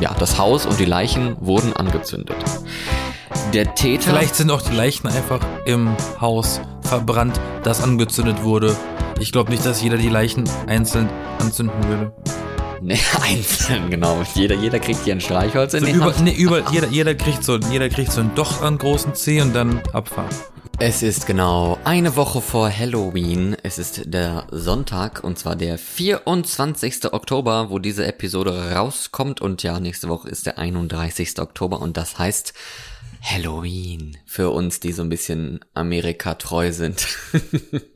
ja, das Haus und die Leichen wurden angezündet. Der Täter. Vielleicht sind auch die Leichen einfach im Haus verbrannt, das angezündet wurde. Ich glaube nicht, dass jeder die Leichen einzeln anzünden würde. Ne, einzeln, genau. Jeder, jeder kriegt hier ein Streichholz in So die über, Hand. nee, über, jeder, jeder, kriegt so, jeder kriegt so ein Doch an großen C und dann Abfahrt. Es ist genau eine Woche vor Halloween. Es ist der Sonntag und zwar der 24. Oktober, wo diese Episode rauskommt. Und ja, nächste Woche ist der 31. Oktober und das heißt Halloween für uns, die so ein bisschen Amerika treu sind.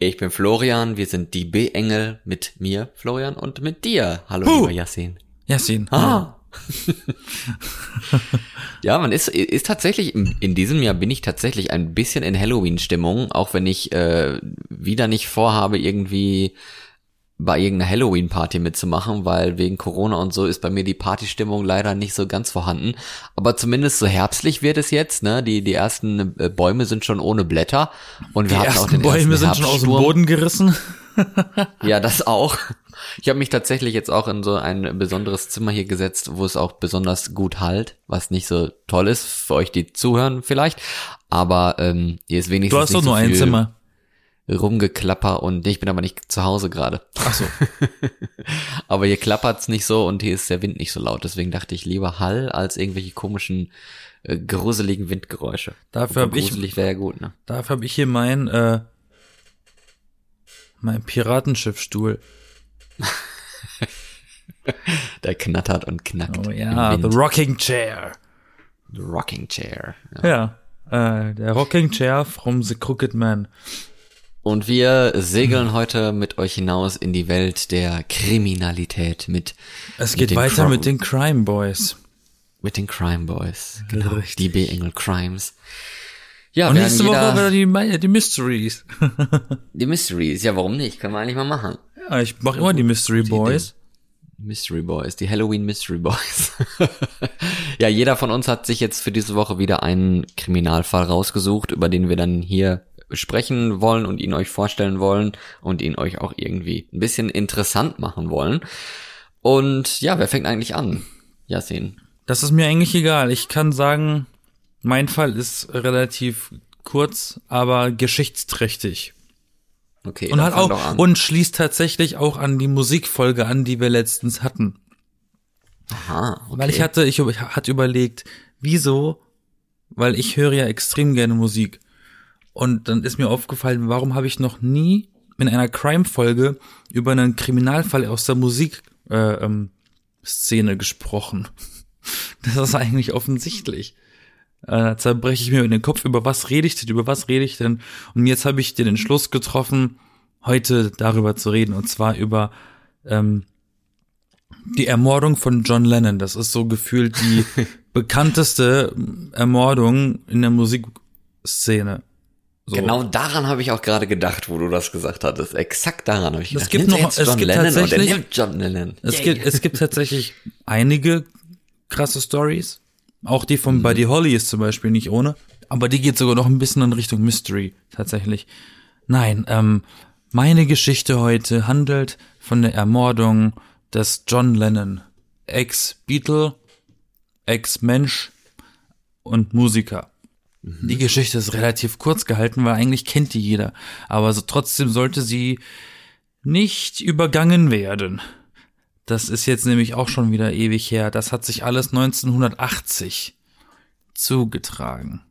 Ich bin Florian, wir sind die B-Engel mit mir, Florian, und mit dir. Hallo, Huh. lieber Yassin. Yasin. Ah. Ja, man ist, ist tatsächlich, in diesem Jahr bin ich tatsächlich ein bisschen in Halloween-Stimmung, auch wenn ich äh, wieder nicht vorhabe, irgendwie bei irgendeiner Halloween-Party mitzumachen, weil wegen Corona und so ist bei mir die Partystimmung leider nicht so ganz vorhanden. Aber zumindest so herbstlich wird es jetzt, ne? Die, die ersten äh, Bäume sind schon ohne Blätter. Und wir Die hatten auch ersten den Bäume ersten sind schon aus dem. Boden gerissen. Ja, das auch. Ich habe mich tatsächlich jetzt auch in so ein besonderes Zimmer hier gesetzt, wo es auch besonders gut halt, was nicht so toll ist für euch, die zuhören vielleicht. Aber ähm, hier ist wenigstens Du hast doch nur so ein Zimmer. Rumgeklapper und ich bin aber nicht zu Hause gerade. Ach so. Aber hier klappert's nicht so und hier ist der Wind nicht so laut. Deswegen dachte ich lieber Hall als irgendwelche komischen äh, gruseligen Windgeräusche. Dafür hab ich- wäre ja gut, ne? Dafür habe ich hier mein, äh, mein Piratenschiffstuhl. Der knattert und knackt. Oh ja, the. Rocking Chair. The Rocking Chair. Ja. Ja, äh, der Rocking Chair from the Crooked Man. Und wir segeln heute mit euch hinaus in die Welt der Kriminalität mit, Es mit geht den weiter Cro- mit den Crime Boys. mit den Crime Boys. Genau. Richtig. Die B-Engel Crimes. Ja, Und nächste Woche wieder die, die Mysteries. die Mysteries. Ja, warum nicht? Können wir eigentlich mal machen. Ja, ich mache immer die Mystery Boys. Mystery Boys, die Halloween Mystery Boys. ja, jeder von uns hat sich jetzt für diese Woche wieder einen Kriminalfall rausgesucht, über den wir dann hier sprechen wollen und ihn euch vorstellen wollen und ihn euch auch irgendwie ein bisschen interessant machen wollen. Und ja, wer fängt eigentlich an? Yasin. Das ist mir eigentlich egal. Ich kann sagen, mein Fall ist relativ kurz, aber geschichtsträchtig. Okay, Und hat auch und schließt tatsächlich auch an die Musikfolge an, die wir letztens hatten. Aha, okay. Weil ich hatte, ich, ich hatte überlegt, wieso? Weil ich höre ja extrem gerne Musik. Und dann ist mir aufgefallen, warum habe ich noch nie in einer Crime-Folge über einen Kriminalfall aus der Musikszene äh, ähm, Szene gesprochen. Das ist eigentlich offensichtlich. Äh, da zerbreche ich mir in den Kopf, über was rede ich denn, über was rede ich denn? Und jetzt habe ich den Entschluss getroffen, heute darüber zu reden, und zwar über ähm, die Ermordung von John Lennon. Das ist so gefühlt die bekannteste Ermordung in der Musikszene. So. Genau daran habe ich auch gerade gedacht, wo du das gesagt hattest. Exakt daran habe ich Es gedacht. gibt nimmt er noch- es John gibt Lennon und er tatsächlich- nimmt John Lennon. Es Yay. gibt, es gibt tatsächlich einige krasse Stories. Auch die von Buddy Holly ist zum Beispiel nicht ohne. Aber die geht sogar noch ein bisschen in Richtung Mystery, tatsächlich. Nein, ähm, meine Geschichte heute handelt von der Ermordung des John Lennon. Ex-Beatle, Ex-Mensch und Musiker. Die Geschichte ist relativ kurz gehalten, weil eigentlich kennt die jeder. Aber so trotzdem sollte sie nicht übergangen werden. Das ist jetzt nämlich auch schon wieder ewig her. Das hat sich alles 1980 zugetragen.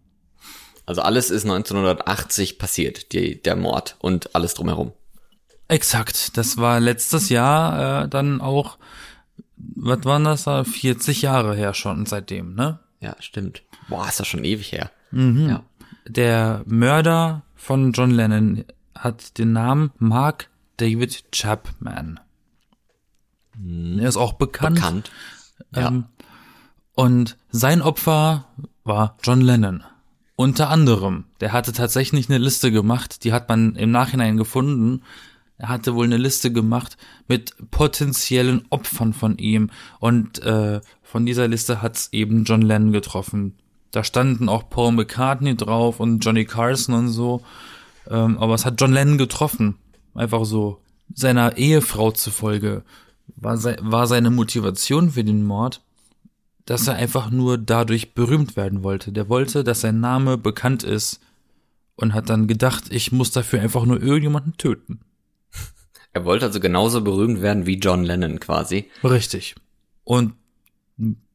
Also alles ist 1980 passiert, die, der Mord und alles drumherum. Exakt. Das war letztes Jahr äh, dann auch, was waren das da? 40 Jahre her schon seitdem, ne? Ja, stimmt. Boah, ist das schon ewig her. Mhm. Ja. Der Mörder von John Lennon hat den Namen Mark David Chapman. Er ist auch bekannt. Bekannt. Ja. Ähm, und sein Opfer war John Lennon. Unter anderem. Der hatte tatsächlich eine Liste gemacht, die hat man im Nachhinein gefunden. Er hatte wohl eine Liste gemacht mit potenziellen Opfern von ihm. Und äh, von dieser Liste hat's eben John Lennon getroffen. Da standen auch Paul McCartney drauf und Johnny Carson und so. Ähm, aber es hat John Lennon getroffen. Einfach so. Seiner Ehefrau zufolge. War, sei, war seine Motivation für den Mord, dass er einfach nur dadurch berühmt werden wollte. Der wollte, dass sein Name bekannt ist und hat dann gedacht, ich muss dafür einfach nur irgendjemanden töten. Er wollte also genauso berühmt werden wie John Lennon quasi. Richtig. Und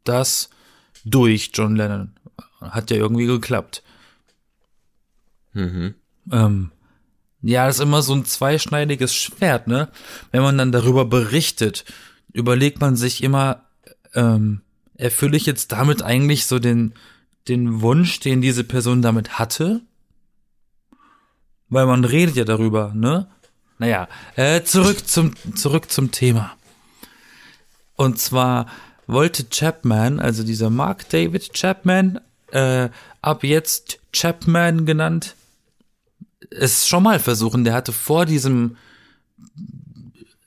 das durch John Lennon. Hat ja irgendwie geklappt. Mhm. Ähm, ja, das ist immer so ein zweischneidiges Schwert, ne? Wenn man dann darüber berichtet, überlegt man sich immer, ähm, erfülle ich jetzt damit eigentlich so den, den Wunsch, den diese Person damit hatte? Weil man redet ja darüber, ne? Naja, äh, zurück zum, zurück zum Thema. Und zwar wollte Chapman, also dieser Mark David Chapman, äh, ab jetzt Chapman genannt, es schon mal versuchen. Der hatte vor diesem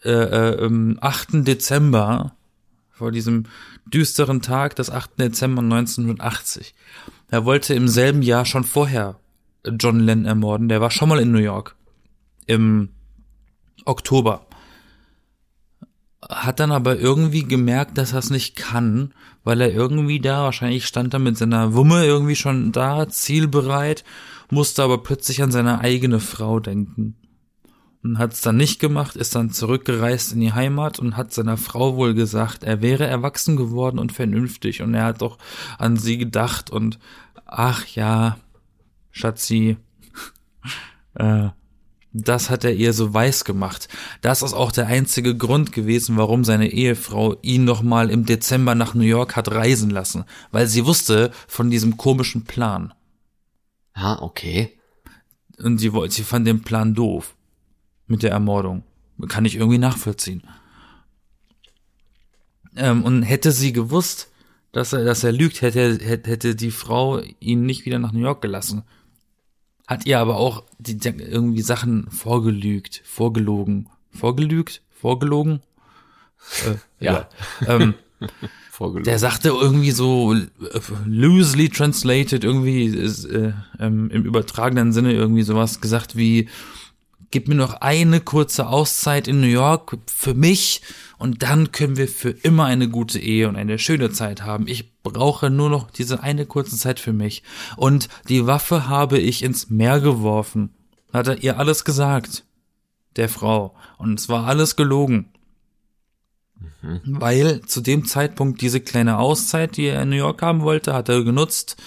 äh, äh, 8. Dezember, vor diesem düsteren Tag des 8. Dezember 1980, er wollte im selben Jahr schon vorher John Lennon ermorden. Der war schon mal in New York im Oktober. Hat dann aber irgendwie gemerkt, dass er es nicht kann, weil er irgendwie da, wahrscheinlich stand er mit seiner Wumme irgendwie schon da, zielbereit, musste aber plötzlich an seine eigene Frau denken. Und hat es dann nicht gemacht, ist dann zurückgereist in die Heimat und hat seiner Frau wohl gesagt, er wäre erwachsen geworden und vernünftig und er hat doch an sie gedacht und ach ja, Schatzi, äh, das hat er ihr so weiß gemacht. Das ist auch der einzige Grund gewesen, warum seine Ehefrau ihn nochmal im Dezember nach New York hat reisen lassen, weil sie wusste von diesem komischen Plan. Ah, okay. Und sie, wollte, sie fand den Plan doof. Mit der Ermordung. Kann ich irgendwie nachvollziehen. Ähm, und hätte sie gewusst, dass er, dass er lügt, hätte, hätte die Frau ihn nicht wieder nach New York gelassen hat ihr aber auch die, irgendwie Sachen vorgelügt, vorgelogen, vorgelügt, vorgelogen. Äh, ja. ja. Ähm, vorgelogen. Der sagte irgendwie so loosely translated, irgendwie äh, ähm, im übertragenen Sinne irgendwie sowas gesagt wie gib mir noch eine kurze Auszeit in New York für mich und dann können wir für immer eine gute Ehe und eine schöne Zeit haben. Ich brauche nur noch diese eine kurze Zeit für mich. Und die Waffe habe ich ins Meer geworfen. Hat er ihr alles gesagt. Der Frau. Und es war alles gelogen. Mhm. Weil zu dem Zeitpunkt diese kleine Auszeit, die er in New York haben wollte, hat er genutzt,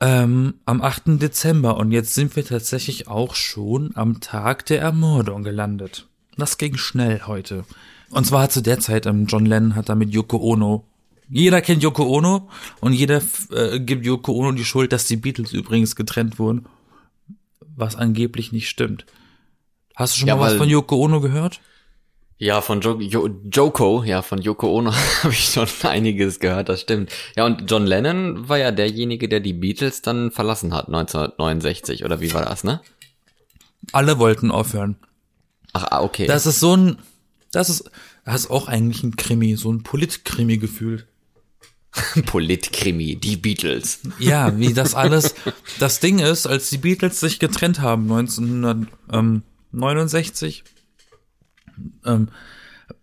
ähm, am 8. Dezember und jetzt sind wir tatsächlich auch schon am Tag der Ermordung gelandet. Das ging schnell heute. Und zwar zu der Zeit, ähm, John Lennon hat da mit Yoko Ono. Jeder kennt Yoko Ono und jeder äh, gibt Yoko Ono die Schuld, dass die Beatles übrigens getrennt wurden. Was angeblich nicht stimmt. Hast du schon ja, mal was von Yoko Ono gehört? Ja, von jo jo Joko, ja, von Yoko Ono habe ich schon einiges gehört, das stimmt. Ja, und John Lennon war ja derjenige, der die Beatles dann verlassen hat, 1969, oder wie war das, ne? Alle wollten aufhören. Ach, ah, okay. Das ist so ein, das ist, das ist auch eigentlich ein Krimi, so ein Politkrimi gefühlt. Politkrimi, die Beatles. Ja, wie das alles, das Ding ist, als die Beatles sich getrennt haben, 1969, ähm,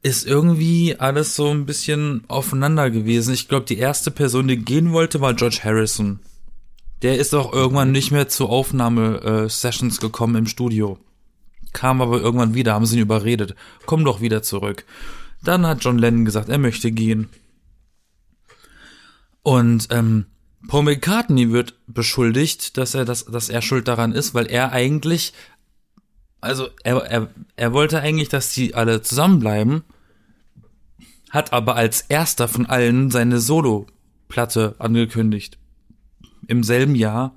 ist irgendwie alles so ein bisschen aufeinander gewesen. Ich glaube, die erste Person, die gehen wollte, war George Harrison. Der ist auch irgendwann nicht mehr zu Aufnahme-Sessions gekommen im Studio. Kam aber irgendwann wieder, haben sie ihn überredet. Komm doch wieder zurück. Dann hat John Lennon gesagt, er möchte gehen. Und ähm, Paul McCartney wird beschuldigt, dass er das, dass er schuld daran ist, weil er eigentlich also er, er, er wollte eigentlich, dass die alle zusammenbleiben, hat aber als erster von allen seine Solo-Platte angekündigt. Im selben Jahr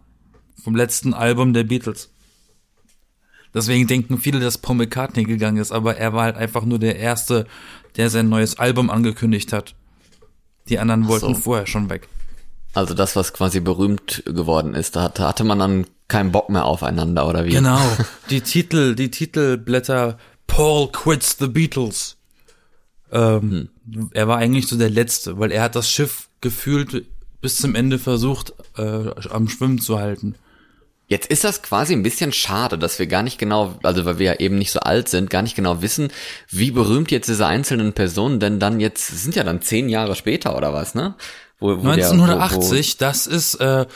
vom letzten Album der Beatles. Deswegen denken viele, dass Paul McCartney gegangen ist, aber er war halt einfach nur der Erste, der sein neues Album angekündigt hat. Die anderen wollten so. vorher schon weg. Also das, was quasi berühmt geworden ist, da hatte, hatte man dann keinen Bock mehr aufeinander oder wie? Genau. Die Titel, die Titelblätter Paul quits the Beatles. Ähm, hm. Er war eigentlich so der Letzte, weil er hat das Schiff gefühlt bis zum Ende versucht, äh, am Schwimmen zu halten. Jetzt ist das quasi ein bisschen schade, dass wir gar nicht genau, also weil wir ja eben nicht so alt sind, gar nicht genau wissen, wie berühmt jetzt diese einzelnen Personen denn dann jetzt, sind ja dann zehn Jahre später oder was, ne? Wo, wo 1980, der, wo, das ist, äh,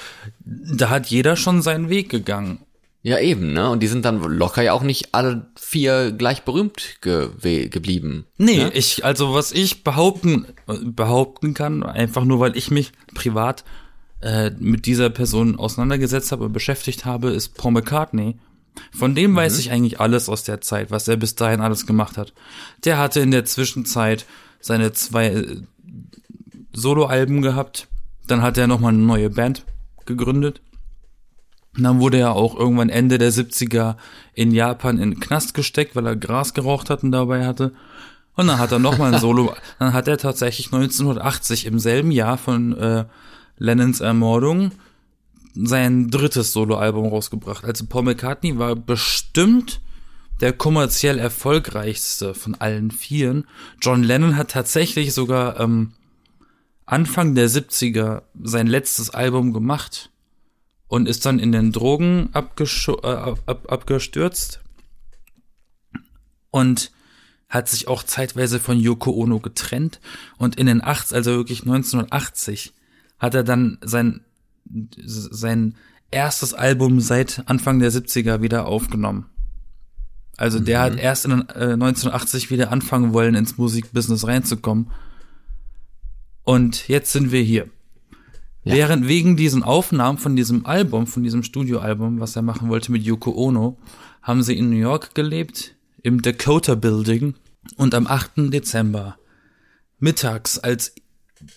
da hat jeder schon seinen Weg gegangen. Ja, eben, ne? Und die sind dann locker ja auch nicht alle vier gleich berühmt ge geblieben. Nee, ne? ich, also was ich behaupten, behaupten kann, einfach nur weil ich mich privat äh, mit dieser Person auseinandergesetzt habe und beschäftigt habe, ist Paul McCartney. Von dem mhm. weiß ich eigentlich alles aus der Zeit, was er bis dahin alles gemacht hat. Der hatte in der Zwischenzeit seine zwei Soloalben gehabt. Dann hat er nochmal eine neue Band gegründet. Und dann wurde er auch irgendwann Ende der 70er in Japan in den Knast gesteckt, weil er Gras geraucht hat und dabei hatte. Und dann hat er nochmal ein Solo, dann hat er tatsächlich 1980 im selben Jahr von äh, Lennons Ermordung sein drittes Soloalbum rausgebracht. Also Paul McCartney war bestimmt der kommerziell erfolgreichste von allen vieren. John Lennon hat tatsächlich sogar ähm, Anfang der 70er sein letztes Album gemacht und ist dann in den Drogen äh, ab abgestürzt und hat sich auch zeitweise von Yoko Ono getrennt und in den 80 also wirklich 1980 hat er dann sein sein erstes Album seit Anfang der 70er wieder aufgenommen. Also mhm. der hat erst in äh, 1980 wieder anfangen wollen ins Musikbusiness reinzukommen und jetzt sind wir hier. Ja. Während wegen diesen Aufnahmen von diesem Album, von diesem Studioalbum, was er machen wollte mit Yoko Ono, haben sie in New York gelebt, im Dakota Building und am 8. Dezember mittags, als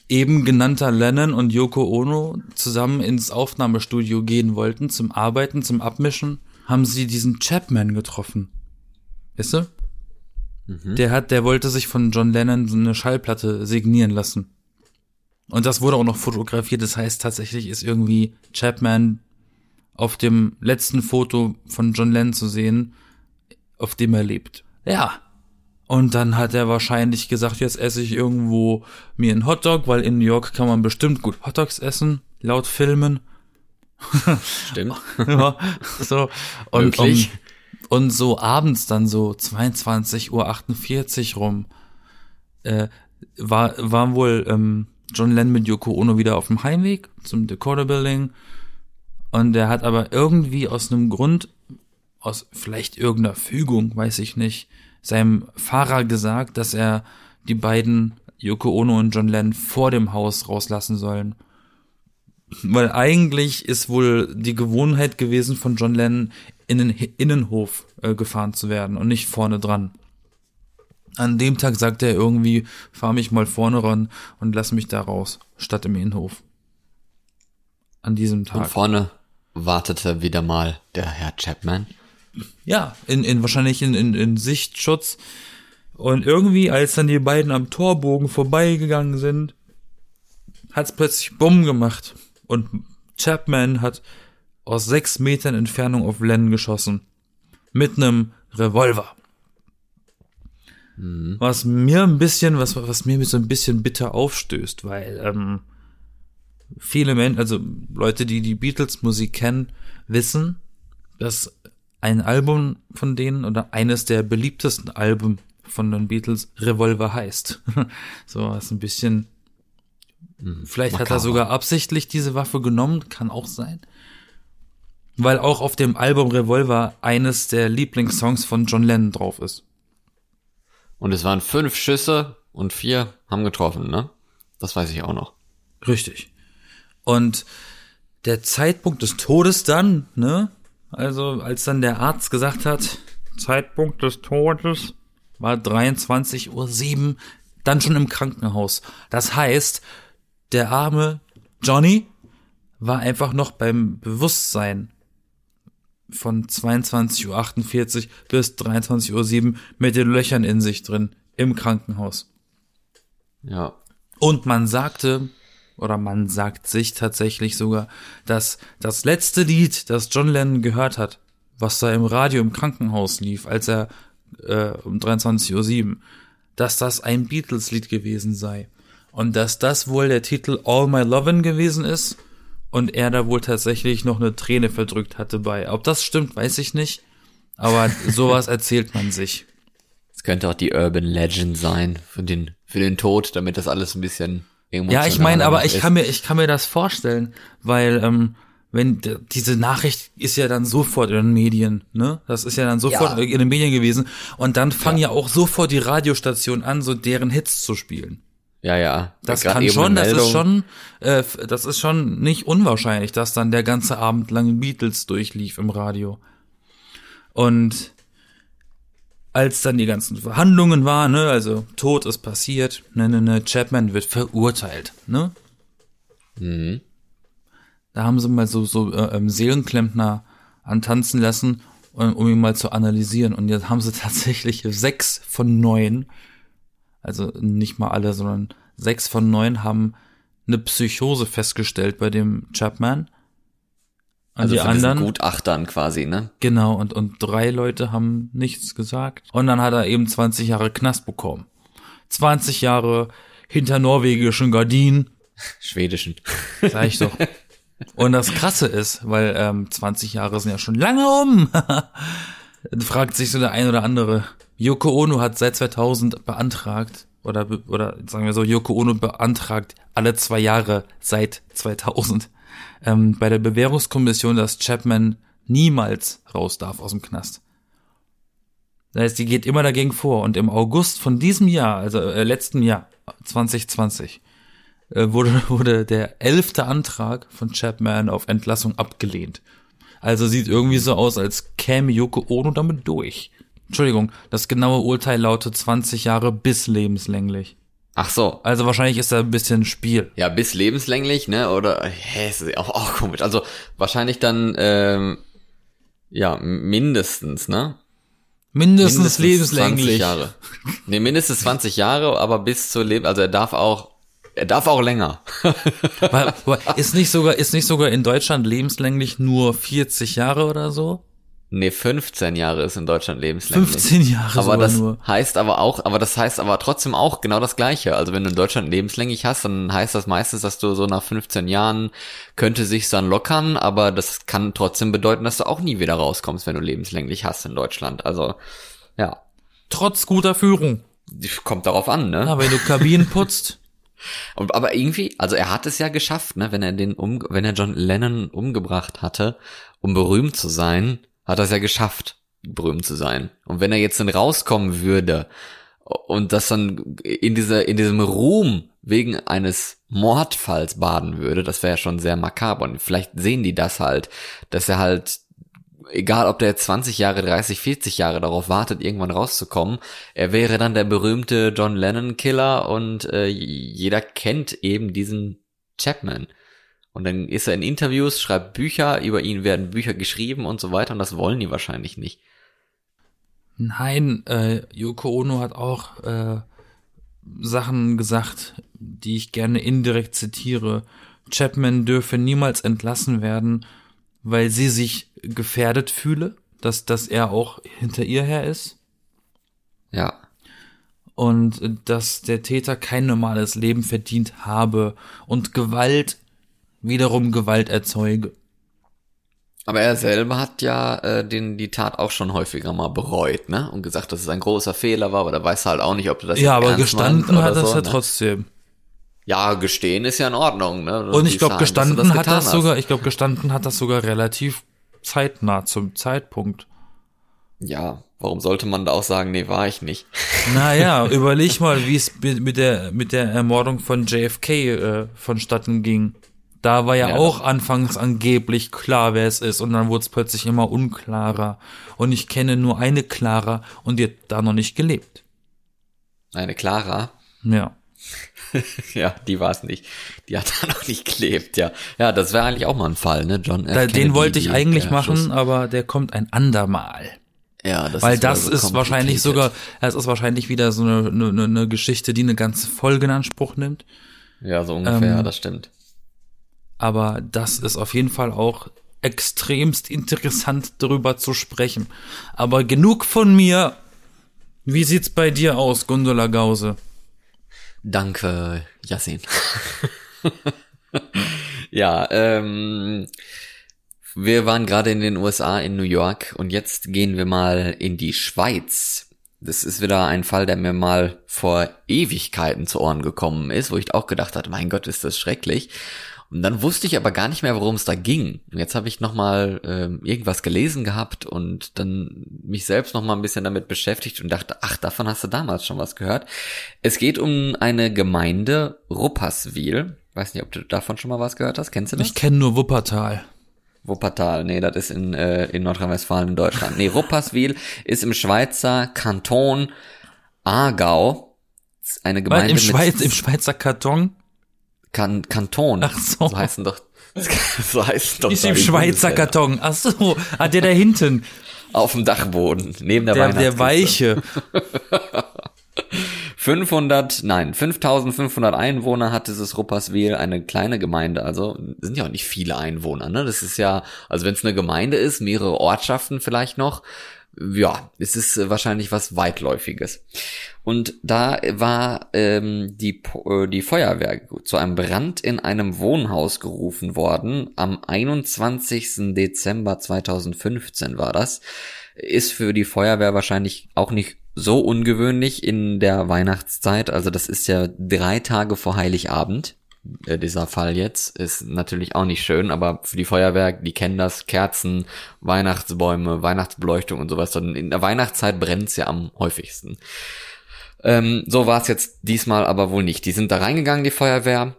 eben genannter Lennon und Yoko Ono zusammen ins Aufnahmestudio gehen wollten zum Arbeiten, zum Abmischen, haben sie diesen Chapman getroffen. Weißt du? Mhm. Der hat, der wollte sich von John Lennon so eine Schallplatte signieren lassen. Und das wurde auch noch fotografiert. Das heißt, tatsächlich ist irgendwie Chapman auf dem letzten Foto von John Lennon zu sehen, auf dem er lebt. Ja. Und dann hat er wahrscheinlich gesagt, jetzt esse ich irgendwo mir einen Hotdog, weil in New York kann man bestimmt gut Hotdogs essen, laut Filmen. Stimmt. ja, so. Und, um, und so abends dann so 22.48 Uhr rum, äh, war, waren wohl, ähm, John Lennon mit Yoko Ono wieder auf dem Heimweg zum Decoder Building. Und er hat aber irgendwie aus einem Grund, aus vielleicht irgendeiner Fügung, weiß ich nicht, seinem Fahrer gesagt, dass er die beiden Yoko Ono und John Lennon vor dem Haus rauslassen sollen. Weil eigentlich ist wohl die Gewohnheit gewesen von John Lennon in den Innenhof äh, gefahren zu werden und nicht vorne dran. An dem Tag sagte er irgendwie, fahr mich mal vorne ran und lass mich da raus, statt im Innenhof. An diesem Tag. Und vorne wartete wieder mal der Herr Chapman. Ja, in, in wahrscheinlich in, in, in Sichtschutz. Und irgendwie, als dann die beiden am Torbogen vorbeigegangen sind, hat's plötzlich Bumm gemacht. Und Chapman hat aus sechs Metern Entfernung auf Len geschossen. Mit einem Revolver. Mhm. Was mir ein bisschen, was, was mir so ein bisschen bitter aufstößt, weil ähm, viele Menschen, also Leute, die die Beatles-Musik kennen, wissen, dass ein Album von denen oder eines der beliebtesten Alben von den Beatles Revolver heißt. so, ist ein bisschen. Mhm. Vielleicht Makaber. hat er sogar absichtlich diese Waffe genommen, kann auch sein. Weil auch auf dem Album Revolver eines der Lieblingssongs von John Lennon drauf ist. Und es waren fünf Schüsse und vier haben getroffen, ne? Das weiß ich auch noch. Richtig. Und der Zeitpunkt des Todes dann, ne? Also, als dann der Arzt gesagt hat, Zeitpunkt des Todes war 23.07 Uhr, dann schon im Krankenhaus. Das heißt, der arme Johnny war einfach noch beim Bewusstsein von 22.48 Uhr bis 23.07 Uhr mit den Löchern in sich drin im Krankenhaus. Ja. Und man sagte, oder man sagt sich tatsächlich sogar, dass das letzte Lied, das John Lennon gehört hat, was da im Radio im Krankenhaus lief, als er äh, um 23.07 Uhr, dass das ein Beatles-Lied gewesen sei. Und dass das wohl der Titel All My Lovin' gewesen ist und er da wohl tatsächlich noch eine Träne verdrückt hatte bei. Ob das stimmt, weiß ich nicht. Aber sowas erzählt man sich. Es könnte auch die Urban Legend sein für den, für den Tod, damit das alles ein bisschen Ja, ich meine, aber ich kann mir, ich kann mir das vorstellen, weil, ähm, wenn diese Nachricht ist ja dann sofort in den Medien, ne? Das ist ja dann sofort ja. in den Medien gewesen. Und dann fangen ja. ja auch sofort die Radiostationen an, so deren Hits zu spielen. Ja, ja. Das kann schon, das ist schon, äh, das ist schon nicht unwahrscheinlich, dass dann der ganze Abend lang Beatles durchlief im Radio. Und als dann die ganzen Verhandlungen waren, ne, also Tod ist passiert, ne, ne, ne, Chapman wird verurteilt, ne? Mhm. Da haben sie mal so, so äh, Seelenklempner antanzen lassen, um, um ihn mal zu analysieren. Und jetzt haben sie tatsächlich sechs von neun also nicht mal alle, sondern sechs von neun haben eine Psychose festgestellt bei dem Chapman. Und also die anderen Gutachtern quasi, ne? Genau, und, und drei Leute haben nichts gesagt. Und dann hat er eben 20 Jahre Knast bekommen. 20 Jahre hinter norwegischen Gardinen. Schwedischen. Sag ich doch. Und das Krasse ist, weil ähm, 20 Jahre sind ja schon lange um. fragt sich so der ein oder andere. Yoko Ono hat seit 2000 beantragt, oder, oder sagen wir so, Yoko Ono beantragt alle zwei Jahre seit 2000 ähm, bei der Bewährungskommission, dass Chapman niemals raus darf aus dem Knast. Das heißt, die geht immer dagegen vor. Und im August von diesem Jahr, also äh, letzten Jahr, 2020, äh, wurde, wurde der elfte Antrag von Chapman auf Entlassung abgelehnt. Also sieht irgendwie so aus, als käme Yoko Ono damit durch. Entschuldigung, das genaue Urteil lautet 20 Jahre bis lebenslänglich. Ach so. Also wahrscheinlich ist da ein bisschen Spiel. Ja, bis lebenslänglich, ne? Oder hä, ist auch, auch komisch. Also wahrscheinlich dann ähm, ja mindestens, ne? Mindestens, mindestens lebenslänglich. 20 Jahre. Nee, mindestens 20 Jahre, aber bis zur Leben, also er darf auch er darf auch länger. ist nicht sogar, ist nicht sogar in Deutschland lebenslänglich nur 40 Jahre oder so? Nee, 15 Jahre ist in Deutschland lebenslänglich. 15 Jahre aber das nur. heißt aber auch, aber das heißt aber trotzdem auch genau das Gleiche. Also wenn du in Deutschland lebenslänglich hast, dann heißt das meistens, dass du so nach 15 Jahren könnte sich's dann lockern, aber das kann trotzdem bedeuten, dass du auch nie wieder rauskommst, wenn du lebenslänglich hast in Deutschland. Also, ja. Trotz guter Führung. Kommt darauf an, ne? Ja, wenn du Kabinen putzt. Und, aber irgendwie, also er hat es ja geschafft, ne, wenn er den um, wenn er John Lennon umgebracht hatte, um berühmt zu sein, hat er es ja geschafft, berühmt zu sein. Und wenn er jetzt dann rauskommen würde und das dann in dieser, in diesem Ruhm wegen eines Mordfalls baden würde, das wäre ja schon sehr makaber. Und vielleicht sehen die das halt, dass er halt egal ob der jetzt 20 Jahre, 30, 40 Jahre darauf wartet, irgendwann rauszukommen, er wäre dann der berühmte John Lennon Killer und äh, jeder kennt eben diesen Chapman. Und dann ist er in Interviews, schreibt Bücher, über ihn werden Bücher geschrieben und so weiter und das wollen die wahrscheinlich nicht. Nein, äh, Yoko Ono hat auch äh, Sachen gesagt, die ich gerne indirekt zitiere. Chapman dürfe niemals entlassen werden, weil sie sich gefährdet fühle, dass, dass er auch hinter ihr her ist. Ja. Und dass der Täter kein normales Leben verdient habe und Gewalt wiederum Gewalt erzeuge. Aber er selber hat ja äh, den, die Tat auch schon häufiger mal bereut, ne? Und gesagt, dass es ein großer Fehler war, aber da weiß er halt auch nicht, ob du das Ja, aber gestanden hat das so, ja ne? trotzdem. Ja, gestehen ist ja in Ordnung, ne? Und ich glaube, gestanden hat das hast. sogar, ich glaube, gestanden hat das sogar relativ zeitnah zum Zeitpunkt. Ja, warum sollte man da auch sagen, nee, war ich nicht? Naja, überleg mal, wie es mit der, mit der Ermordung von JFK äh, vonstatten ging. Da war ja, ja auch anfangs angeblich klar, wer es ist, und dann wurde es plötzlich immer unklarer. Und ich kenne nur eine Clara und die hat da noch nicht gelebt. Eine Clara? Ja. ja, die war es nicht. Die hat da noch nicht gelebt, ja. Ja, das wäre eigentlich auch mal ein Fall, ne, John F. Da, den wollte ich eigentlich machen, Schuss. aber der kommt ein andermal. Ja, das Weil ist das ist wahrscheinlich sogar, es ist wahrscheinlich wieder so eine, eine, eine Geschichte, die eine ganze Folge in Anspruch nimmt. Ja, so ungefähr, ähm, ja, das stimmt. Aber das ist auf jeden Fall auch extremst interessant darüber zu sprechen. Aber genug von mir. Wie sieht's bei dir aus, Gundula Gause? Danke, Yassin. Ja, ähm, wir waren gerade in den USA in New York und jetzt gehen wir mal in die Schweiz. Das ist wieder ein Fall, der mir mal vor Ewigkeiten zu Ohren gekommen ist, wo ich auch gedacht hatte, mein Gott, ist das schrecklich. Und dann wusste ich aber gar nicht mehr, worum es da ging. Und jetzt habe ich nochmal ähm, irgendwas gelesen gehabt und dann mich selbst nochmal ein bisschen damit beschäftigt und dachte, ach, davon hast du damals schon was gehört. Es geht um eine Gemeinde Rupperswil. Weiß nicht, ob du davon schon mal was gehört hast. Kennst du das? Ich kenne nur Wuppertal. Wuppertal, nee, das ist in, äh, in Nordrhein-Westfalen in Deutschland. Nee, Rupperswil ist im Schweizer Kanton Aargau. Eine Weil Gemeinde im, mit Schweiz, im Schweizer Karton kan Kanton. Ach so. So heißen doch. So heißen doch ist im Schweizer Bundesländer. Karton. Ach so, ah, der da hinten. Auf dem Dachboden, neben der, Der, der. Weiche. 500, nein, 5500 Einwohner hat dieses Rupperswil, eine kleine Gemeinde, also sind ja auch nicht viele Einwohner, ne? Das ist ja, also wenn es eine Gemeinde ist, mehrere Ortschaften vielleicht noch, ja, es ist äh, wahrscheinlich was weitläufiges. Und da war ähm, die, äh, die Feuerwehr zu einem Brand in einem Wohnhaus gerufen worden. Am 21. Dezember 2015 war das. Ist für die Feuerwehr wahrscheinlich auch nicht so ungewöhnlich in der Weihnachtszeit. Also das ist ja drei Tage vor Heiligabend. Äh, dieser Fall jetzt ist natürlich auch nicht schön, aber für die Feuerwehr, die kennen das, Kerzen, Weihnachtsbäume, Weihnachtsbeleuchtung und sowas. Und in der Weihnachtszeit brennt's ja am häufigsten. Ähm, so war es jetzt diesmal aber wohl nicht. Die sind da reingegangen, die Feuerwehr.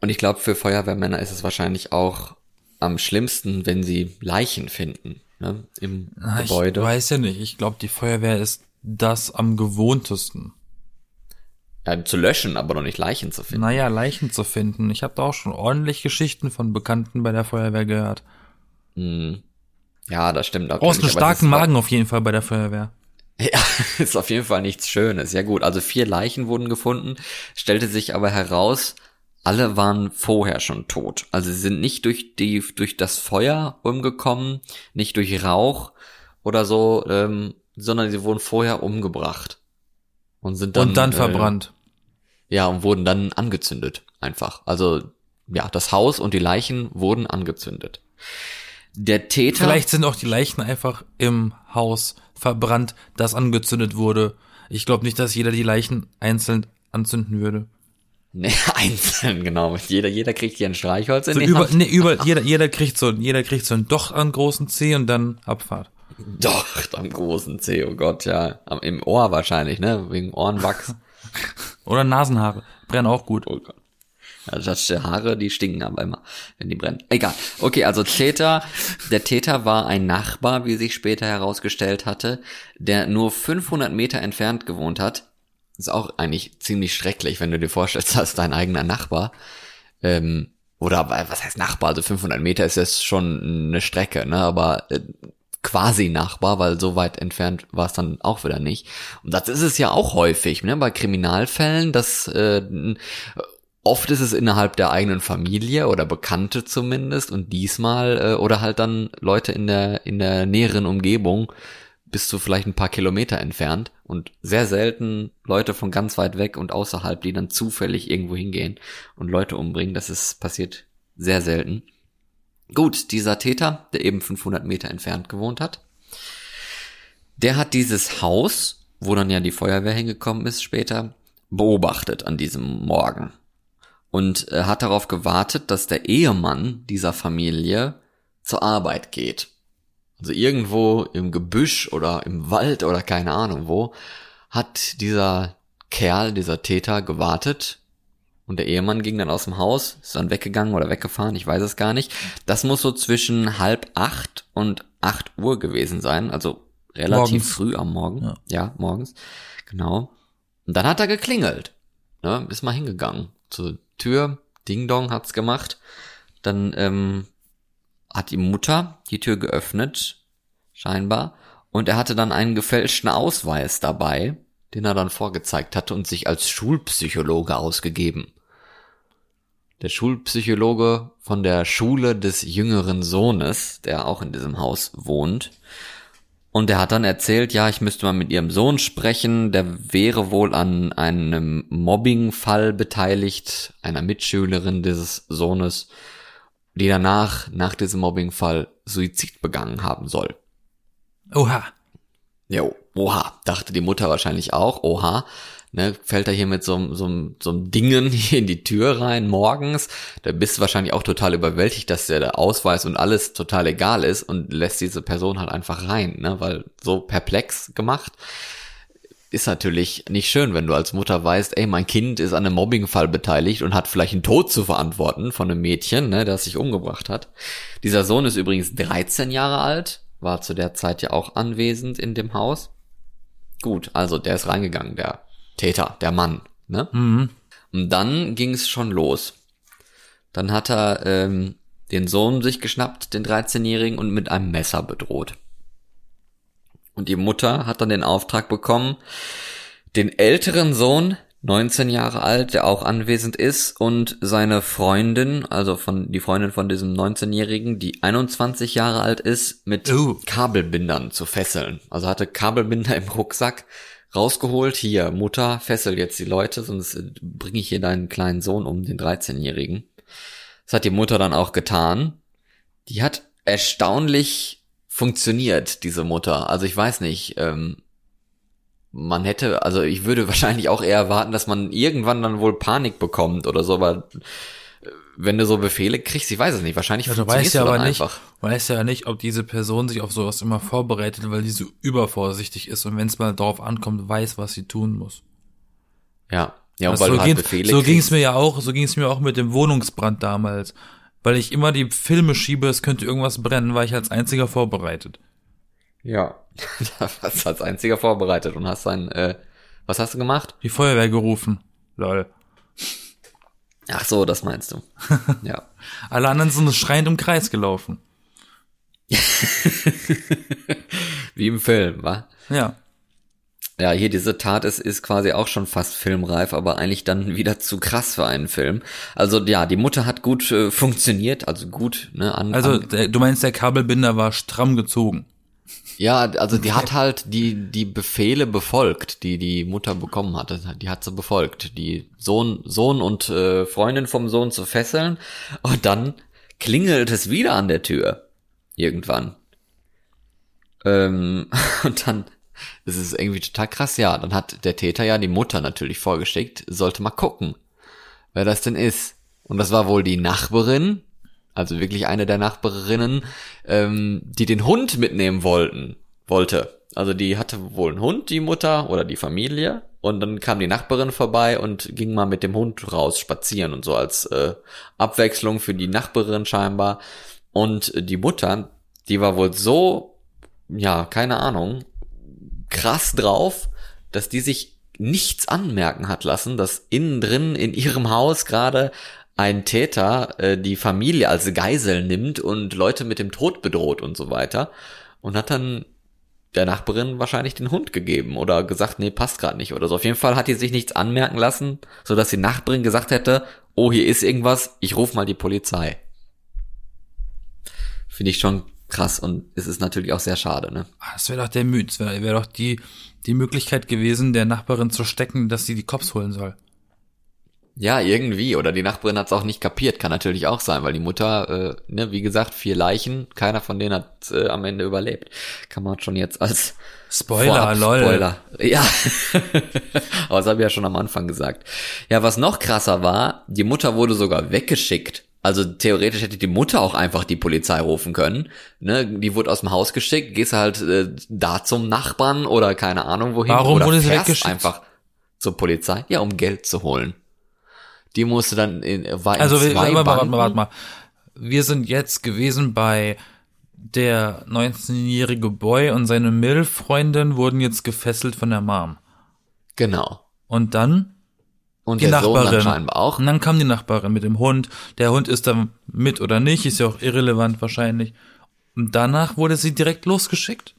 Und ich glaube, für Feuerwehrmänner ist es wahrscheinlich auch am schlimmsten, wenn sie Leichen finden ne, im Na, ich Gebäude. weiß ja nicht. Ich glaube, die Feuerwehr ist das am gewohntesten. Ja, zu löschen, aber noch nicht Leichen zu finden. Naja, Leichen zu finden. Ich habe da auch schon ordentlich Geschichten von Bekannten bei der Feuerwehr gehört. Hm. Ja, das stimmt. auch. Brauchst einen starken Magen auf jeden Fall bei der Feuerwehr. Ja, ist auf jeden Fall nichts Schönes. Ja gut, also vier Leichen wurden gefunden, stellte sich aber heraus, alle waren vorher schon tot. Also sie sind nicht durch die durch das Feuer umgekommen, nicht durch Rauch oder so, ähm, sondern sie wurden vorher umgebracht und sind dann Und dann äh, verbrannt. Ja, und wurden dann angezündet einfach. Also ja, das Haus und die Leichen wurden angezündet. Der Täter Vielleicht sind auch die Leichen einfach im Haus verbrannt, das angezündet wurde. Ich glaube nicht, dass jeder die Leichen einzeln anzünden würde. Nee, einzeln, genau. Jeder, jeder kriegt hier ein Streichholz in So die über, Hand. nee, über, jeder, jeder kriegt so, jeder kriegt so ein Doch an großen C und dann Abfahrt. Doch, am großen C, oh Gott, ja. Am, Im Ohr wahrscheinlich, ne? Wegen Ohrenwachs. Oder Nasenhaare. Brennen auch gut. Oh Gott. Ja, das Haare, die stinken aber immer, wenn die brennen. Egal. Okay, also Täter, der Täter war ein Nachbar, wie sich später herausgestellt hatte, der nur 500 Meter entfernt gewohnt hat. Ist auch eigentlich ziemlich schrecklich, wenn du dir vorstellst, dass dein eigener Nachbar, ähm, oder was heißt Nachbar? Also 500 Meter ist jetzt schon eine Strecke, ne? Aber äh, quasi Nachbar, weil so weit entfernt war es dann auch wieder nicht. Und das ist es ja auch häufig, ne? Bei Kriminalfällen, dass äh, oft ist es innerhalb der eigenen Familie oder Bekannte zumindest und diesmal äh, oder halt dann Leute in der in der näheren Umgebung bist du vielleicht ein paar Kilometer entfernt und sehr selten Leute von ganz weit weg und außerhalb, die dann zufällig irgendwo hingehen und Leute umbringen. Das ist passiert sehr selten. Gut, dieser Täter, der eben 500 Meter entfernt gewohnt hat, der hat dieses Haus, wo dann ja die Feuerwehr hingekommen ist später, beobachtet an diesem Morgen und äh, hat darauf gewartet, dass der Ehemann dieser Familie zur Arbeit geht. Also irgendwo im Gebüsch oder im Wald oder keine Ahnung wo, hat dieser Kerl, dieser Täter gewartet und der Ehemann ging dann aus dem Haus, ist dann weggegangen oder weggefahren, ich weiß es gar nicht. Das muss so zwischen halb acht und acht Uhr gewesen sein, also relativ Morgens. früh am Morgen. Ja. ja, morgens. Genau. Und dann hat er geklingelt. Ne, ist mal hingegangen zur Tür. Ding Dong hat's gemacht. Dann ähm, hat die Mutter die Tür geöffnet, scheinbar. Und er hatte dann einen gefälschten Ausweis dabei, den er dann vorgezeigt hatte und sich als Schulpsychologe ausgegeben. Der Schulpsychologe von der Schule des jüngeren Sohnes, der auch in diesem Haus wohnt. Und er hat dann erzählt, ja, ich müsste mal mit ihrem Sohn sprechen, der wäre wohl an einem Mobbingfall beteiligt, einer Mitschülerin dieses Sohnes, die danach, nach diesem Mobbingfall, Suizid begangen haben soll. Oha. Jo, oha, dachte die Mutter wahrscheinlich auch, oha ne, fällt er hier mit so, so, so einem Dingen hier in die Tür rein morgens, da bist du wahrscheinlich auch total überwältigt, dass der Ausweis und alles total egal ist und lässt diese Person halt einfach rein, ne, weil so perplex gemacht. Ist natürlich nicht schön, wenn du als Mutter weißt, ey, mein Kind ist an einem Mobbingfall beteiligt und hat vielleicht einen Tod zu verantworten von einem Mädchen, ne, das sich umgebracht hat. Dieser Sohn ist übrigens 13 Jahre alt, war zu der Zeit ja auch anwesend in dem Haus. Gut, also der ist reingegangen, der Täter, der Mann. Ne? Mhm. Und dann ging es schon los. Dann hat er ähm, den Sohn sich geschnappt, den 13-Jährigen, und mit einem Messer bedroht. Und die Mutter hat dann den Auftrag bekommen, den älteren Sohn, 19 Jahre alt, der auch anwesend ist, und seine Freundin, also von die Freundin von diesem 19-Jährigen, die 21 Jahre alt ist, mit uh. Kabelbindern zu fesseln. Also hatte Kabelbinder im Rucksack, rausgeholt, hier, Mutter, fessel jetzt die Leute, sonst äh, bringe ich hier deinen kleinen Sohn um, den 13-Jährigen. Das hat die Mutter dann auch getan. Die hat erstaunlich funktioniert, diese Mutter. Also ich weiß nicht, ähm, man hätte, also ich würde wahrscheinlich auch eher erwarten, dass man irgendwann dann wohl Panik bekommt oder so, aber wenn du so Befehle kriegst, ich weiß es nicht, wahrscheinlich ja, du weißt ja aber nicht, einfach. weißt ja nicht, ob diese Person sich auf sowas immer vorbereitet, weil die so übervorsichtig ist und wenn es mal darauf ankommt, weiß, was sie tun muss. Ja, ja, und also weil so du halt Befehle So ging es mir ja auch, so ging es mir auch mit dem Wohnungsbrand damals, weil ich immer die Filme schiebe, es könnte irgendwas brennen, war ich als einziger vorbereitet. Ja, da warst du als einziger vorbereitet und hast ein, äh, was hast du gemacht? Die Feuerwehr gerufen. Lol. Ach so, das meinst du. Ja. Alle anderen sind schreiend im Kreis gelaufen. Wie im Film, wa? Ja. Ja, hier diese Tat ist, ist quasi auch schon fast filmreif, aber eigentlich dann wieder zu krass für einen Film. Also ja, die Mutter hat gut äh, funktioniert, also gut, ne, an, Also der, du meinst, der Kabelbinder war stramm gezogen. Ja, also die hat halt die, die Befehle befolgt, die die Mutter bekommen hatte. Die hat sie befolgt. Die Sohn, Sohn und äh, Freundin vom Sohn zu fesseln. Und dann klingelt es wieder an der Tür. Irgendwann. Ähm, und dann, das ist irgendwie total krass, ja. Dann hat der Täter ja die Mutter natürlich vorgeschickt, sollte mal gucken, wer das denn ist. Und das war wohl die Nachbarin, also wirklich eine der Nachbarinnen, ähm, die den Hund mitnehmen wollten, wollte. Also die hatte wohl einen Hund, die Mutter oder die Familie. Und dann kam die Nachbarin vorbei und ging mal mit dem Hund raus spazieren und so als äh, Abwechslung für die Nachbarin scheinbar. Und die Mutter, die war wohl so, ja, keine Ahnung, krass drauf, dass die sich nichts anmerken hat lassen, dass innen drin in ihrem Haus gerade ein Täter äh, die Familie als Geisel nimmt und Leute mit dem Tod bedroht und so weiter und hat dann der Nachbarin wahrscheinlich den Hund gegeben oder gesagt, nee, passt gerade nicht oder so. Auf jeden Fall hat die sich nichts anmerken lassen, so dass die Nachbarin gesagt hätte, oh, hier ist irgendwas, ich ruf mal die Polizei. Finde ich schon krass und es ist natürlich auch sehr schade, ne? Ah, das wäre doch der das wäre wär doch die, die Möglichkeit gewesen, der Nachbarin zu stecken, dass sie die Cops holen soll. Ja, irgendwie. Oder die Nachbarin hat es auch nicht kapiert. Kann natürlich auch sein, weil die Mutter, äh, ne, wie gesagt, vier Leichen, keiner von denen hat äh, am Ende überlebt. Kann man schon jetzt als Spoiler, lol. Spoiler. Ja. Aber das habe ich ja schon am Anfang gesagt. Ja, was noch krasser war, die Mutter wurde sogar weggeschickt. Also theoretisch hätte die Mutter auch einfach die Polizei rufen können. Ne? Die wurde aus dem Haus geschickt, gehst halt äh, da zum Nachbarn oder keine Ahnung wohin. Warum oder wurde sie weggeschickt? einfach zur Polizei? Ja, um Geld zu holen. Die musste dann in, war in also, zwei warte, mal, warte mal, warte mal. Wir sind jetzt gewesen bei der 19-jährige Boy und seine Milf-Freundin wurden jetzt gefesselt von der Mom. Genau. Und dann? Und die Nachbarin. Scheinbar auch. Und dann kam die Nachbarin mit dem Hund. Der Hund ist dann mit oder nicht, ist ja auch irrelevant wahrscheinlich. Und danach wurde sie direkt losgeschickt.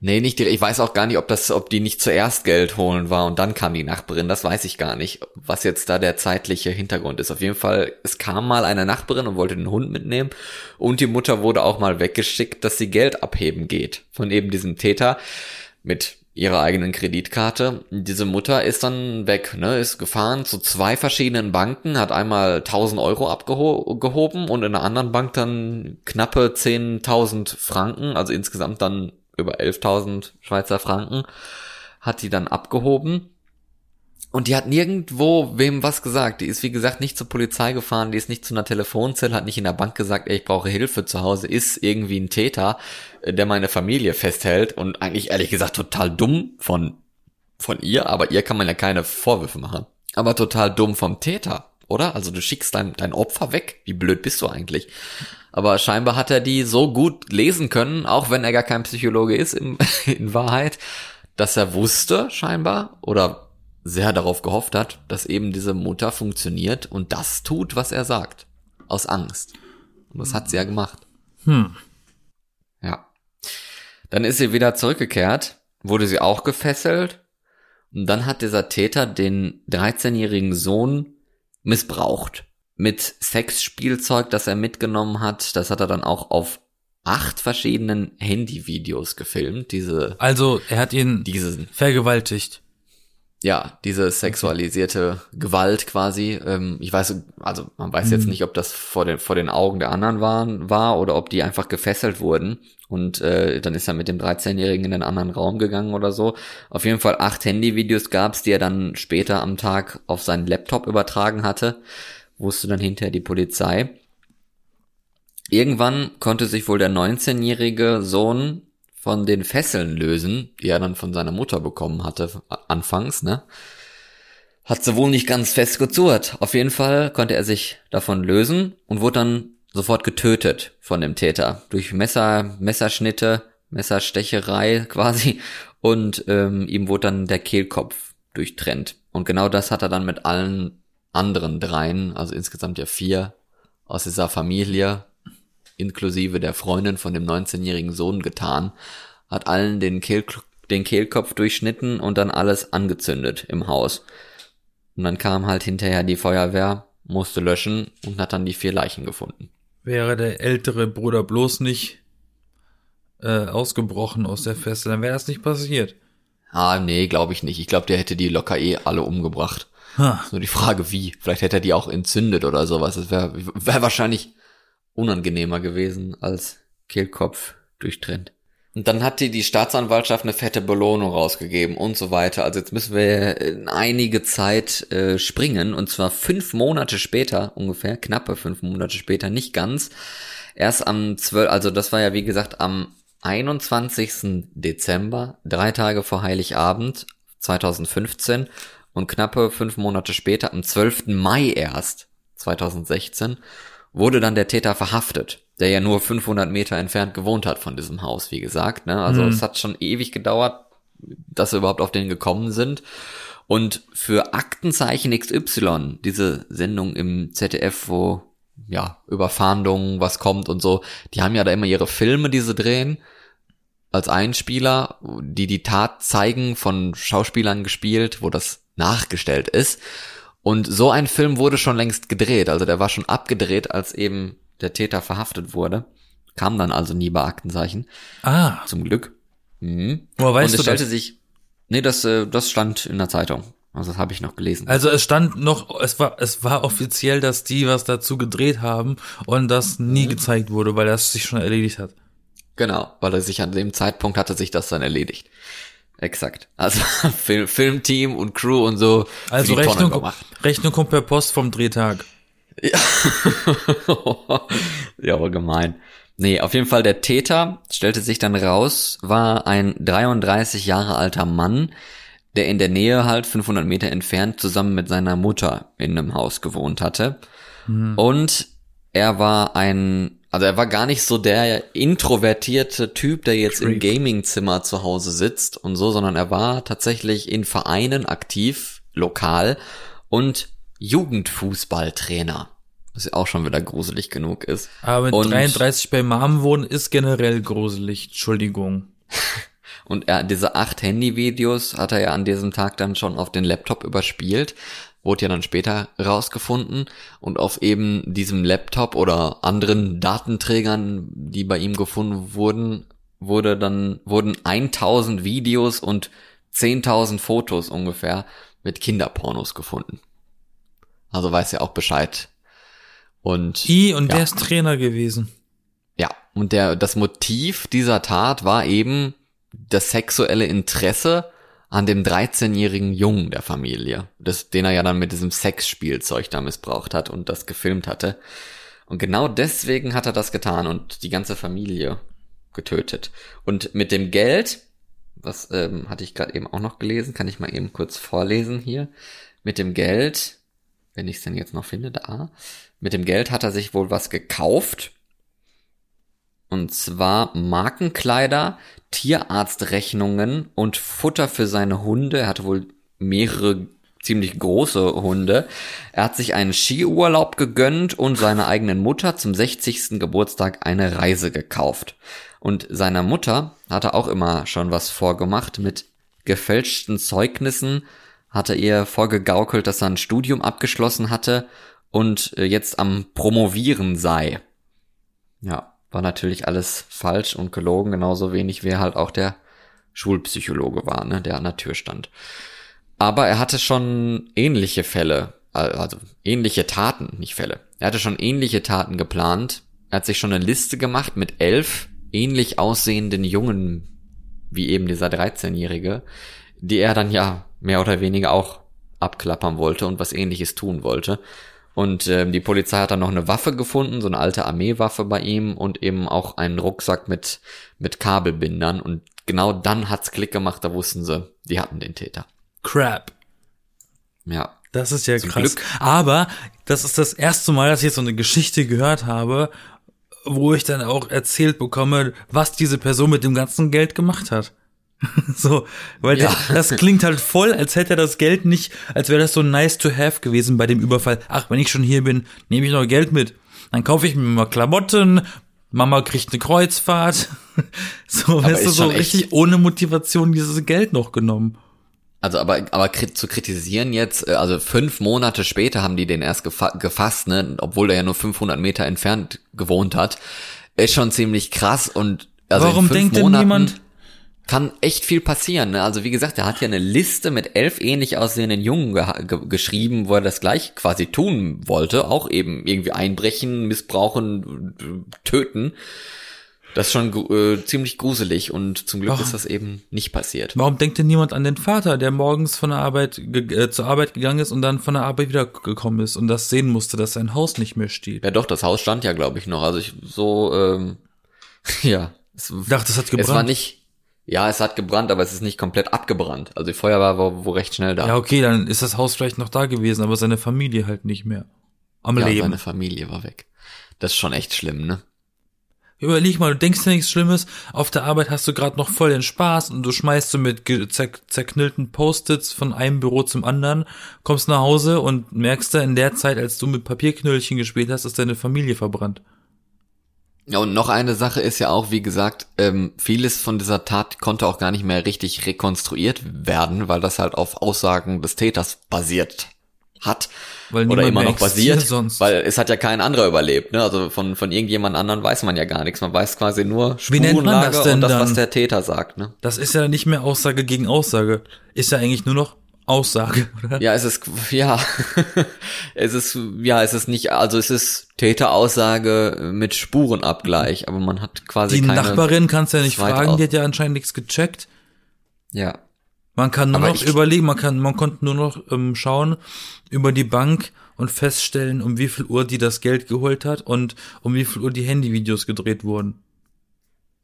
Nee, nicht direkt. Ich weiß auch gar nicht, ob das, ob die nicht zuerst Geld holen war und dann kam die Nachbarin. Das weiß ich gar nicht, was jetzt da der zeitliche Hintergrund ist. Auf jeden Fall, es kam mal eine Nachbarin und wollte den Hund mitnehmen und die Mutter wurde auch mal weggeschickt, dass sie Geld abheben geht von eben diesem Täter mit ihrer eigenen Kreditkarte. Diese Mutter ist dann weg, ne, ist gefahren zu zwei verschiedenen Banken, hat einmal 1000 Euro abgehoben und in einer anderen Bank dann knappe 10.000 Franken, also insgesamt dann über 11.000 Schweizer Franken, hat die dann abgehoben. Und die hat nirgendwo wem was gesagt. Die ist, wie gesagt, nicht zur Polizei gefahren, die ist nicht zu einer Telefonzelle, hat nicht in der Bank gesagt, ey, ich brauche Hilfe zu Hause, ist irgendwie ein Täter, äh, der meine Familie festhält und eigentlich ehrlich gesagt total dumm von, von ihr, aber ihr kann man ja keine Vorwürfe machen. Aber total dumm vom Täter, oder? Also du schickst dein, dein Opfer weg. Wie blöd bist du eigentlich? Aber scheinbar hat er die so gut lesen können, auch wenn er gar kein Psychologe ist in, in Wahrheit, dass er wusste scheinbar oder sehr darauf gehofft hat, dass eben diese Mutter funktioniert und das tut, was er sagt. Aus Angst. Und das hat sie ja gemacht. Hm. Ja. Dann ist sie wieder zurückgekehrt, wurde sie auch gefesselt und dann hat dieser Täter den 13-jährigen Sohn missbraucht mit Sexspielzeug, das er mitgenommen hat. Das hat er dann auch auf acht verschiedenen Handyvideos gefilmt. Diese Also er hat ihn diesen vergewaltigt. ja, diese sexualisierte Gewalt quasi. Ähm, ich weiß, also man weiß jetzt Mhm. nicht, ob das vor den, vor den Augen der anderen waren, war oder ob die einfach gefesselt wurden. Und äh, dann ist er mit dem 13-Jährigen in einen anderen Raum gegangen oder so. Auf jeden Fall acht Handyvideos gab's, die er dann später am Tag auf seinen Laptop übertragen hatte. Wusste dann hinterher die Polizei. Irgendwann konnte sich wohl der 19-jährige Sohn von den Fesseln lösen, die er dann von seiner Mutter bekommen hatte, anfangs, ne? Hat sie wohl nicht ganz fest gezurrt. Auf jeden Fall konnte er sich davon lösen und wurde dann sofort getötet von dem Täter. Durch Messer, Messerschnitte, Messerstecherei quasi. Und ähm, ihm wurde dann der Kehlkopf durchtrennt. Und genau das hat er dann mit allen anderen dreien, also insgesamt ja vier aus dieser Familie, inklusive der Freundin von dem 19-jährigen Sohn getan, hat allen den, Kehl, den Kehlkopf durchschnitten und dann alles angezündet im Haus. Und dann kam halt hinterher die Feuerwehr, musste löschen und hat dann die vier Leichen gefunden. Wäre der ältere Bruder bloß nicht äh, ausgebrochen aus der Feste, dann wäre das nicht passiert. Ah, nee, glaube ich nicht. Ich glaube, der hätte die locker eh alle umgebracht. Ha. Nur die Frage, wie. Vielleicht hätte er die auch entzündet oder sowas. Das wäre wär wahrscheinlich unangenehmer gewesen als Kehlkopf durchtrennt. Und dann hat die, die Staatsanwaltschaft eine fette Belohnung rausgegeben und so weiter. Also jetzt müssen wir in einige Zeit äh, springen. Und zwar fünf Monate später ungefähr, knappe fünf Monate später, nicht ganz. Erst am 12, also das war ja wie gesagt am 21. Dezember, drei Tage vor Heiligabend 2015 und knappe fünf Monate später, am 12. Mai erst 2016, wurde dann der Täter verhaftet, der ja nur 500 Meter entfernt gewohnt hat von diesem Haus, wie gesagt. Ne? Also Mhm. es hat schon ewig gedauert, dass sie überhaupt auf den gekommen sind. Und für Aktenzeichen XY, diese Sendung im ZDF, wo ja über Fahndungen was kommt und so, die haben ja da immer ihre Filme, die sie drehen als Einspieler, die die Tat zeigen, von Schauspielern gespielt, wo das nachgestellt ist. Und so ein Film wurde schon längst gedreht, also der war schon abgedreht, als eben der Täter verhaftet wurde. Kam dann also nie bei Aktenzeichen, Ah, zum Glück. Mhm. Und weißt es du stellte das? sich, nee, das, äh, das stand in der Zeitung. Also das habe ich noch gelesen. Also es stand noch, es war, es war offiziell, dass die was dazu gedreht haben und das nie Mhm. gezeigt wurde, weil das sich schon erledigt hat. Genau, weil er sich an dem Zeitpunkt hatte sich das dann erledigt. Exakt. Also Film, Filmteam und Crew und so. Also Rechnung, gemacht. Rechnung kommt per Post vom Drehtag. ja, aber gemein. Nee, auf jeden Fall der Täter, stellte sich dann raus, war ein 33 Jahre alter Mann, der in der Nähe halt 500 Meter entfernt zusammen mit seiner Mutter in einem Haus gewohnt hatte. Und er war ein, also er war gar nicht so der introvertierte Typ, der jetzt im Creep. Gamingzimmer zu Hause sitzt und so, sondern er war tatsächlich in Vereinen aktiv, lokal und Jugendfußballtrainer. Was ja auch schon wieder gruselig genug ist. Aber mit Und- 33 bei Mom wohnen ist generell gruselig. Entschuldigung. Und er, diese acht Handyvideos hat er ja an diesem Tag dann schon auf den Laptop überspielt. Wurde ja dann später rausgefunden. Und auf eben diesem Laptop oder anderen Datenträgern, die bei ihm gefunden wurden, wurde dann, wurden 1000 Videos und 10.000 Fotos ungefähr mit Kinderpornos gefunden. Also weiß er auch Bescheid. Und, I, und ja. der ist Trainer gewesen. Ja, und der, das Motiv dieser Tat war eben das sexuelle Interesse an dem 13-jährigen Jungen der Familie, das, den er ja dann mit diesem Sexspielzeug da missbraucht hat und das gefilmt hatte. Und genau deswegen hat er das getan und die ganze Familie getötet. Und mit dem Geld, was ähm, hatte ich gerade eben auch noch gelesen, kann ich mal eben kurz vorlesen hier. Mit dem Geld, wenn ich es denn jetzt noch finde, da, mit dem Geld hat er sich wohl was gekauft. Und zwar Markenkleider, Tierarztrechnungen und Futter für seine Hunde. Er hatte wohl mehrere ziemlich große Hunde. Er hat sich einen Skiurlaub gegönnt und seiner eigenen Mutter zum 60. Geburtstag eine Reise gekauft. Und seiner Mutter hat er auch immer schon was vorgemacht mit gefälschten Zeugnissen, hatte ihr vorgegaukelt, dass er ein Studium abgeschlossen hatte und äh, jetzt am Promovieren sei. Ja, war natürlich alles falsch und gelogen, genauso wenig wie halt auch der Schulpsychologe war, ne, der an der Tür stand. Aber er hatte schon ähnliche Fälle, also ähnliche Taten, nicht Fälle. Er hatte schon ähnliche Taten geplant. Er hat sich schon eine Liste gemacht mit elf ähnlich aussehenden Jungen, wie eben dieser 13-Jährige, die er dann ja mehr oder weniger auch abklappern wollte und was ähnliches tun wollte. Und ähm, die Polizei hat dann noch eine Waffe gefunden, so eine alte Armeewaffe bei ihm und eben auch einen Rucksack mit, mit Kabelbindern. Und genau dann hat's Klick gemacht, da wussten sie, die hatten den Täter. Crap. Ja. Das ist ja Zum krass. Glück. Aber das ist das erste Mal, dass ich jetzt so eine Geschichte gehört habe, wo ich dann auch erzählt bekomme, was diese Person mit dem ganzen Geld gemacht hat. so, weil Ja. der, das klingt halt voll, als hätte er das Geld nicht, als wäre das so nice to have gewesen bei dem Überfall. Ach, wenn ich schon hier bin, nehme ich noch Geld mit. Dann kaufe ich mir mal Klamotten, Mama kriegt eine Kreuzfahrt. so, weißt du, so richtig ohne Motivation dieses Geld noch genommen. Also aber aber zu kritisieren jetzt, äh, also fünf Monate später haben die den erst gefa gefasst, ne, obwohl er ja nur 500 Meter entfernt gewohnt hat, ist schon ziemlich krass und also Warum denkt denn Monaten niemand- kann echt viel passieren. Ne? Also wie gesagt, er hat ja eine Liste mit elf ähnlich aussehenden Jungen ge ge geschrieben, wo er das gleich quasi tun wollte, auch eben irgendwie einbrechen, missbrauchen, töten. Das ist schon äh, ziemlich gruselig und zum Glück Warum? ist das eben nicht passiert. Warum denkt denn niemand an den Vater, der morgens von der Arbeit äh, zur Arbeit gegangen ist und dann von der Arbeit wieder gekommen ist und das sehen musste, dass sein Haus nicht mehr steht? Ja, doch, das Haus stand ja, glaube ich, noch. Also ich so, ähm, ja. Es, dachte, das hat gebrannt. es war nicht, ja, es hat gebrannt, aber es ist nicht komplett abgebrannt. Also die Feuerwehr war wo recht schnell da. Ja, okay, dann ist das Haus vielleicht noch da gewesen, aber seine Familie halt nicht mehr. Am Ja, Leben. seine Familie war weg. Das ist schon echt schlimm, ne? Überleg mal, du denkst dir nichts Schlimmes, auf der Arbeit hast du gerade noch voll den Spaß und du schmeißt so mit zer zerknüllten Post-its von einem Büro zum anderen, kommst nach Hause und merkst da in der Zeit, als du mit Papierknöllchen gespielt hast, ist deine Familie verbrannt. Ja, und noch eine Sache ist ja auch, wie gesagt, ähm, vieles von dieser Tat konnte auch gar nicht mehr richtig rekonstruiert werden, weil das halt auf Aussagen des Täters basiert hat. Weil oder immer noch basiert, sonst. weil es hat ja kein anderer überlebt. Ne? Also von, von irgendjemand anderen weiß man ja gar nichts. Man weiß quasi nur Spurenlage das und das, was dann? der Täter sagt. Ne? Das ist ja nicht mehr Aussage gegen Aussage. Ist ja eigentlich nur noch Aussage, oder? Ja, es ist, ja, es ist, ja, es ist nicht, also es ist Täteraussage mit Spurenabgleich, aber man hat quasi Die keine, Nachbarin kannst ja nicht fragen, Aus- die hat ja anscheinend nichts gecheckt. ja. Man kann nur Aber noch überlegen, man kann, man konnte nur noch ähm, schauen über die Bank und feststellen, um wie viel Uhr die das Geld geholt hat und um wie viel Uhr die Handyvideos gedreht wurden.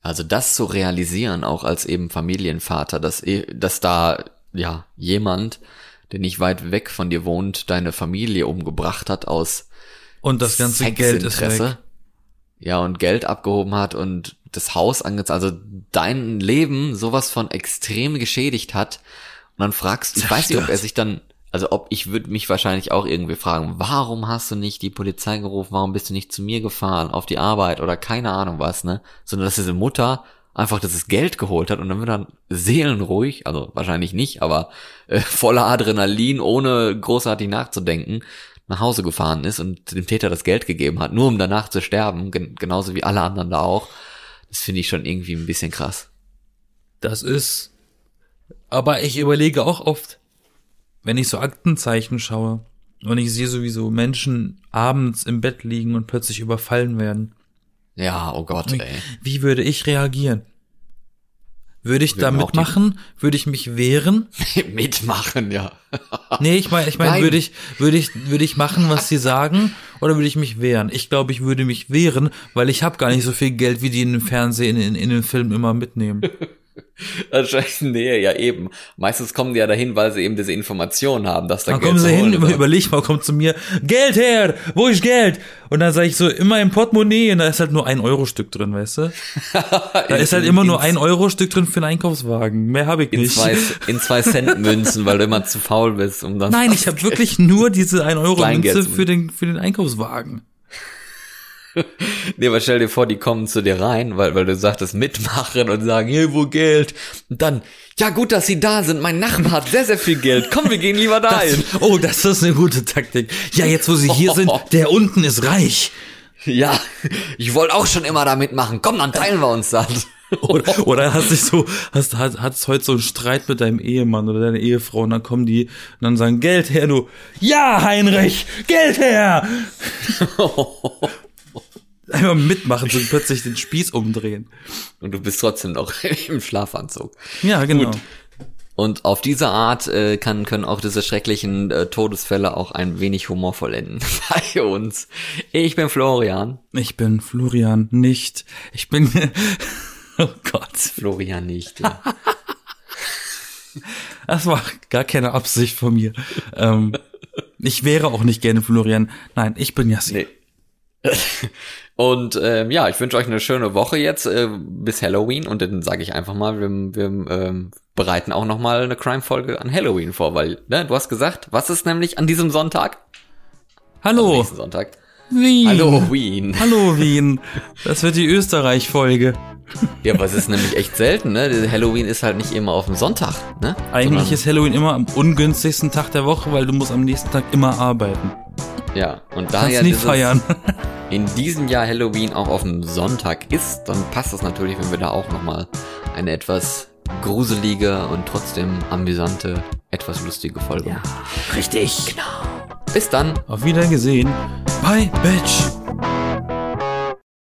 Also das zu realisieren, auch als eben Familienvater, dass, eh- dass da, ja, jemand, der nicht weit weg von dir wohnt, deine Familie umgebracht hat aus Und das ganze Geld ist weg. Ja, und Geld abgehoben hat und das Haus angezahlt, also dein Leben sowas von extrem geschädigt hat. Und dann fragst, ich weiß nicht, ob er sich dann, also ob ich würde mich wahrscheinlich auch irgendwie fragen, warum hast du nicht die Polizei gerufen, warum bist du nicht zu mir gefahren auf die Arbeit oder keine Ahnung was, ne? Sondern dass diese Mutter einfach das Geld geholt hat und dann wird er seelenruhig, also wahrscheinlich nicht, aber äh, voller Adrenalin, ohne großartig nachzudenken, nach Hause gefahren ist und dem Täter das Geld gegeben hat, nur um danach zu sterben, gen genauso wie alle anderen da auch. Das finde ich schon irgendwie ein bisschen krass. Das ist. Aber ich überlege auch oft, wenn ich so Aktenzeichen schaue und ich sehe sowieso Menschen abends im Bett liegen und plötzlich überfallen werden. Ja, oh Gott, Wie, ey. wie würde ich reagieren? Würde ich da mitmachen? Würde ich mich wehren? Mitmachen, ja. Nee, ich meine, ich meine, Nein. würde ich, würde ich, würde ich machen, was sie sagen, oder würde ich mich wehren? Ich glaube, ich würde mich wehren, weil ich habe gar nicht so viel Geld, wie die in dem Fernsehen, in, in den Filmen immer mitnehmen. Wahrscheinlich, nee, ja eben. Meistens kommen die ja dahin, weil sie eben diese Informationen haben, dass da Dann Geld kommen sie hin, ist. überleg mal, kommt zu mir, Geld her, wo ist Geld? Und dann sage ich so, immer im Portemonnaie, und da ist halt nur ein Euro-Stück drin, weißt du? Da ist halt immer nur ein Euro-Stück drin für einen Einkaufswagen. Mehr habe ich in nicht. zwei, in zwei Cent Münzen, weil du immer zu faul bist, um das. Nein, ich habe wirklich nur diese 1 Euro Kleingeld Münze zu- für den, für den Einkaufswagen. Nee, aber stell dir vor, die kommen zu dir rein, weil, weil du sagtest mitmachen und sagen, hey, wo Geld? Und dann, ja gut, dass sie da sind, mein Nachbar hat sehr, sehr viel Geld. Komm, wir gehen lieber dahin. Oh, das ist eine gute Taktik. Ja, jetzt wo sie hier sind, der unten ist reich. Ja, ich wollte auch schon immer da mitmachen. Komm, dann teilen wir uns das. Oder, oder hast dich so, hast, hast, hast heute so einen Streit mit deinem Ehemann oder deiner Ehefrau und dann kommen die und dann sagen, Geld her, du. Ja, Heinrich, Geld her! Einmal mitmachen, so plötzlich den Spieß umdrehen. Und du bist trotzdem noch im Schlafanzug. Ja, genau. Gut. Und auf diese Art äh, kann, können auch diese schrecklichen äh, Todesfälle auch ein wenig humorvoll enden bei uns. Ich bin Florian. Ich bin Florian nicht. Ich bin, oh Gott. Florian nicht. Ja. Das war gar keine Absicht von mir. Ähm, ich wäre auch nicht gerne Florian. Nein, ich bin Yassin. Nee. Und ähm, ja, ich wünsche euch eine schöne Woche jetzt äh, bis Halloween und dann sage ich einfach mal, wir, wir ähm, bereiten auch noch mal eine Crime-Folge an Halloween vor, weil ne, du hast gesagt, was ist nämlich an diesem Sonntag? Hallo, Nächsten Sonntag. Wien. Halloween. Hallo Wien. Das wird die Österreich-Folge. Ja, aber es ist nämlich echt selten, ne? Halloween ist halt nicht immer auf dem Sonntag, ne? Eigentlich Sondern- ist Halloween immer am ungünstigsten Tag der Woche, weil du musst am nächsten Tag immer arbeiten. Ja, und daher nie dieses- feiern. in diesem Jahr Halloween auch auf dem Sonntag ist, dann passt das natürlich, wenn wir da auch nochmal eine etwas gruselige und trotzdem amüsante, etwas lustige Folge machen. richtig. Bis dann. Auf Wiedergesehen. Bye, Bitch.